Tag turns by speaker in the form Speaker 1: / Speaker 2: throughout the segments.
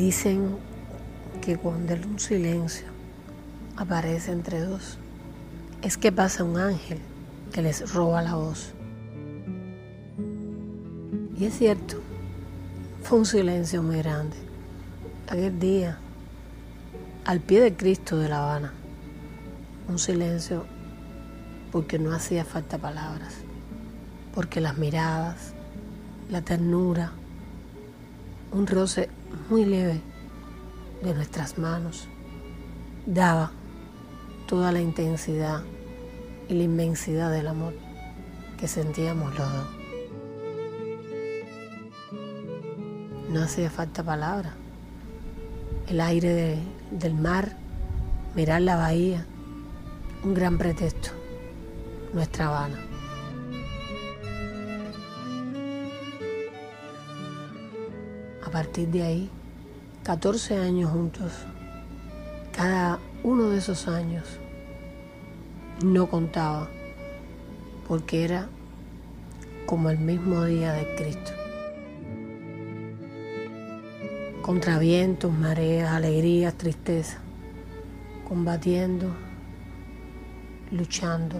Speaker 1: Dicen que cuando un silencio aparece entre dos, es que pasa un ángel que les roba la voz. Y es cierto, fue un silencio muy grande. Aquel día, al pie de Cristo de La Habana, un silencio porque no hacía falta palabras, porque las miradas, la ternura, un roce muy leve de nuestras manos daba toda la intensidad y la inmensidad del amor que sentíamos los dos. No hacía falta palabra. El aire del mar, mirar la bahía, un gran pretexto, nuestra Habana. A partir de ahí, 14 años juntos, cada uno de esos años no contaba porque era como el mismo día de Cristo. Contra vientos, mareas, alegrías, tristeza, combatiendo, luchando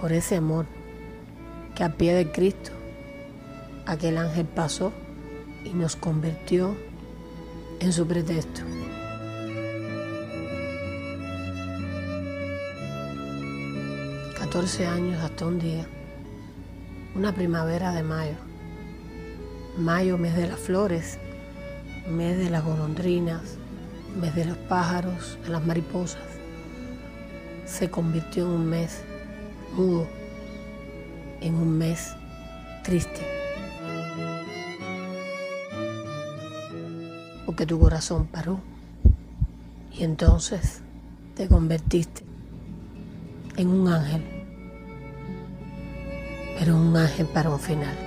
Speaker 1: por ese amor que a pie de Cristo aquel ángel pasó y nos convirtió en su pretexto. 14 años hasta un día, una primavera de mayo. Mayo, mes de las flores, mes de las golondrinas, mes de los pájaros, de las mariposas. Se convirtió en un mes mudo, en un mes triste. Porque tu corazón paró y entonces te convertiste en un ángel pero un ángel para un final.